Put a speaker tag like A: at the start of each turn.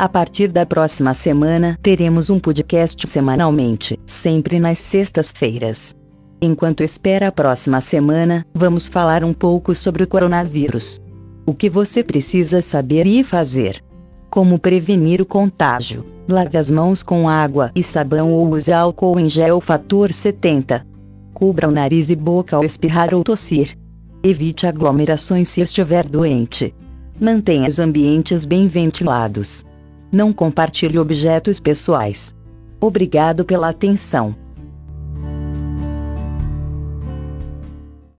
A: A partir da próxima semana, teremos um podcast semanalmente, sempre nas sextas-feiras. Enquanto espera a próxima semana, vamos falar um pouco sobre o coronavírus. O que você precisa saber e fazer. Como prevenir o contágio. Lave as mãos com água e sabão ou use álcool em gel fator 70. Cubra o nariz e boca ao espirrar ou tossir. Evite aglomerações se estiver doente. Mantenha os ambientes bem ventilados. Não compartilhe objetos pessoais. Obrigado pela atenção.